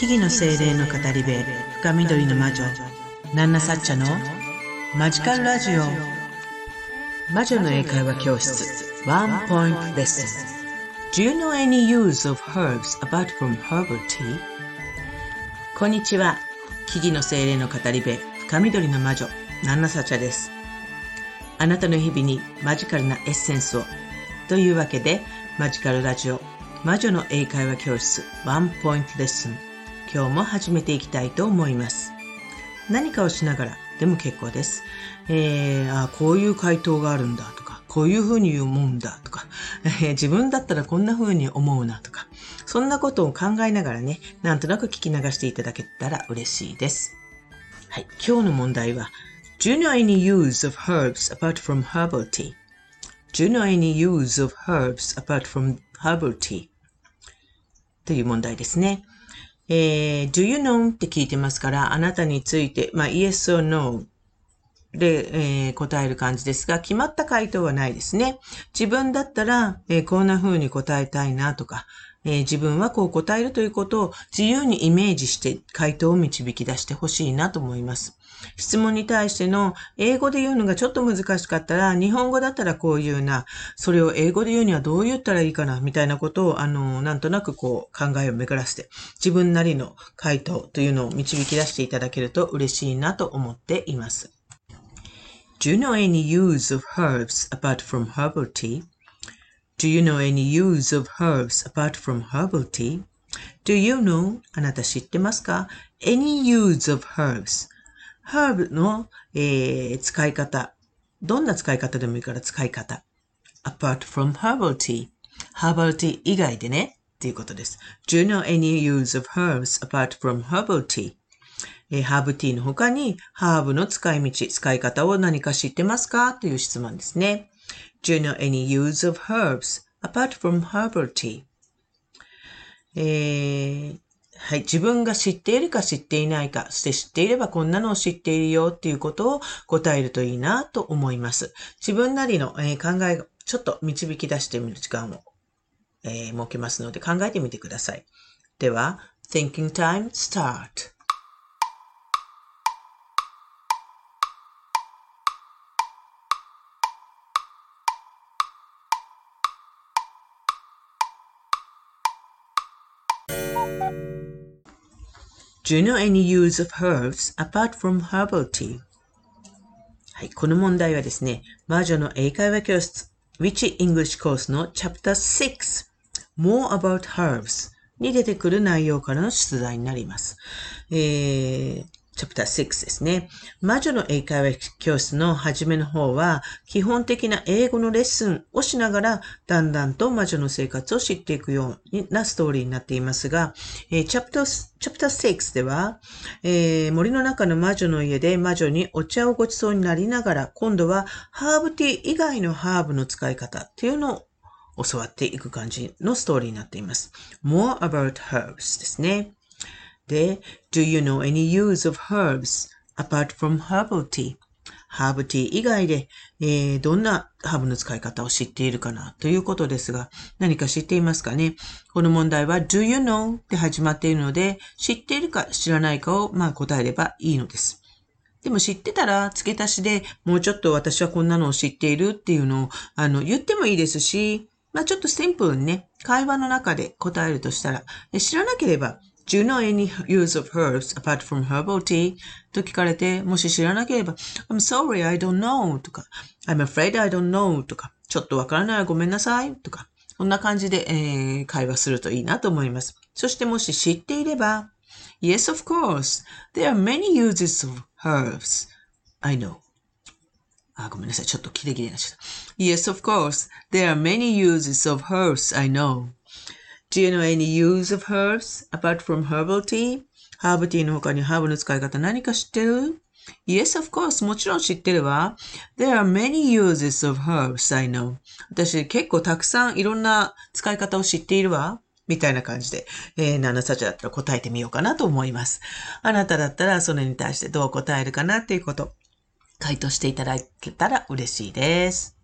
木々の精霊の語り部深緑の魔女ナンナサッチャのマジカルラジオ。魔女の英会話教室ワンポイントレッスン。Do you know any use of herbs apart from herbal tea? こんにちは。木々の精霊の語り部深緑の魔女ナンナサッチャです。あなたの日々にマジカルなエッセンスを。というわけでマジカルラジオ魔女の英会話教室ワンポイントレッスン。今日も始めていきたいと思います何かをしながらでも結構です、えー、あこういう回答があるんだとかこういうふうに思うんだとか、えー、自分だったらこんなふうに思うなとかそんなことを考えながらねなんとなく聞き流していただけたら嬉しいですはい今日の問題は Do you know any use of herbs apart from herbal tea? Do you know any use of herbs apart from herbal tea? という問題ですね。えー、do you know? って聞いてますから、あなたについて、まあ、yes or no? で、えー、答える感じですが、決まった回答はないですね。自分だったら、えー、こんな風に答えたいなとか、えー、自分はこう答えるということを自由にイメージして回答を導き出してほしいなと思います。質問に対しての英語で言うのがちょっと難しかったら、日本語だったらこういうな、それを英語で言うにはどう言ったらいいかな、みたいなことを、あの、なんとなくこう考えを巡らせて、自分なりの回答というのを導き出していただけると嬉しいなと思っています。Do you know any use of herbs apart from herbal tea? Do you know any use of herbs apart from herbal tea? Do you know あなた知ってますか ?any use of herbs herb の、えー、使い方。どんな使い方でもいいから使い方。apart from herbal tea. herbal tea 以外でね。っていうことです。Do you know any use of herbs apart from herbal tea? え、ハーブティーの他に、ハーブの使い道、使い方を何か知ってますか？という質問ですね。Do you know any use of herbs apart from herbal tea? えー、はい。自分が知っているか知っていないか、そして知っていればこんなのを知っているよっていうことを答えるといいなと思います。自分なりの、え考えをちょっと導き出してみる時間を、えー、設けますので考えてみてください。では、Thinking Time Start! Do you know any use of herbs apart from herbal tea? はい、この問題はですね、魔女の英会話教室 Witch English Course の Chapter 6 More About Herbs に出てくる内容からの出題になります。えー、チャプター6ですね。魔女の英会話教室の初めの方は、基本的な英語のレッスンをしながら、だんだんと魔女の生活を知っていくようなストーリーになっていますが、えー、チャプター、チャプター6では、えー、森の中の魔女の家で魔女にお茶をごちそうになりながら、今度はハーブティー以外のハーブの使い方っていうのを教わっていく感じのストーリーになっています。more about herbs ですね。で、Do you know any use of herbs apart from herbal tea? ハーブティー以外で、えー、どんなハーブの使い方を知っているかな？ということですが、何か知っていますかね？この問題は Do you know? で始まっているので、知っているか知らないかを、まあ、答えればいいのです。でも知ってたら付け足しでもうちょっと私はこんなのを知っているっていうのをあの言ってもいいですし、まあちょっとシンプルにね、会話の中で答えるとしたら、知らなければ Do you know any use of herbs apart from herbal tea? と聞かれて、もし知らなければ、I'm sorry, I don't know とか、I'm afraid I don't know とか、ちょっとわからないごめんなさいとか、こんな感じで、えー、会話するといいなと思います。そしてもし知っていれば、Yes, of course. There are many uses of herbs. I know. あ、ごめんなさい。ちょっとキレキレになっちゃった。Yes, of course. There are many uses of herbs. I know. Do you know any use of herbs apart from herbal tea? ハーブティーの他にハーブの使い方何か知ってる？Yes, of course. もちろん知ってるわ。There are many uses of herbs, I know. 私結構たくさんいろんな使い方を知っているわ。みたいな感じで、えー、7サチだったら答えてみようかなと思います。あなただったらそれに対してどう答えるかなっていうこと、回答していただけたら嬉しいです。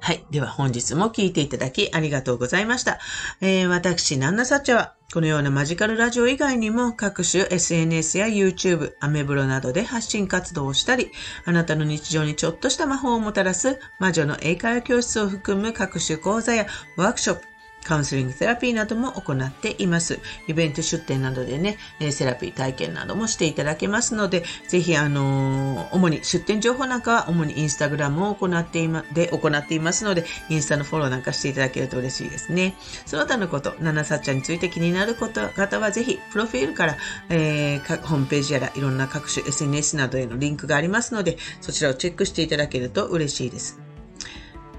はい。では本日も聞いていただきありがとうございました。えー、私、ナンナサッチャは、このようなマジカルラジオ以外にも各種 SNS や YouTube、アメブロなどで発信活動をしたり、あなたの日常にちょっとした魔法をもたらす魔女の英会話教室を含む各種講座やワークショップ、カウンセリングセラピーなども行っています。イベント出店などでね、セラピー体験などもしていただけますので、ぜひ、あの、主に出店情報なんかは主にインスタグラムを行っていま、で行っていますので、インスタのフォローなんかしていただけると嬉しいですね。その他のこと、ナナサッチャについて気になること方は、ぜひ、プロフィールから、えー、ホームページやらいろんな各種 SNS などへのリンクがありますので、そちらをチェックしていただけると嬉しいです。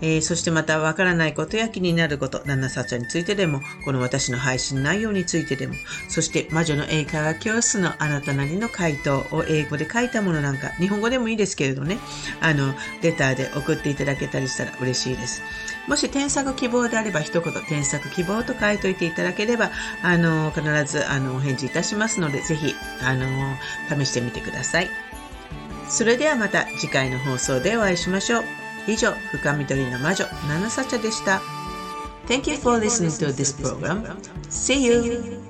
えー、そしてまたわからないことや気になること、旦那さちゃんについてでも、この私の配信内容についてでも、そして魔女の英会話教室のあなたなりの回答を英語で書いたものなんか、日本語でもいいですけれどね、あの、レターで送っていただけたりしたら嬉しいです。もし添削希望であれば一言添削希望と書いといていただければ、あの、必ず、あの、お返事いたしますので、ぜひ、あの、試してみてください。それではまた次回の放送でお会いしましょう。以上、深緑の魔女、ナナサチャでした。Thank you for listening to this program. See you!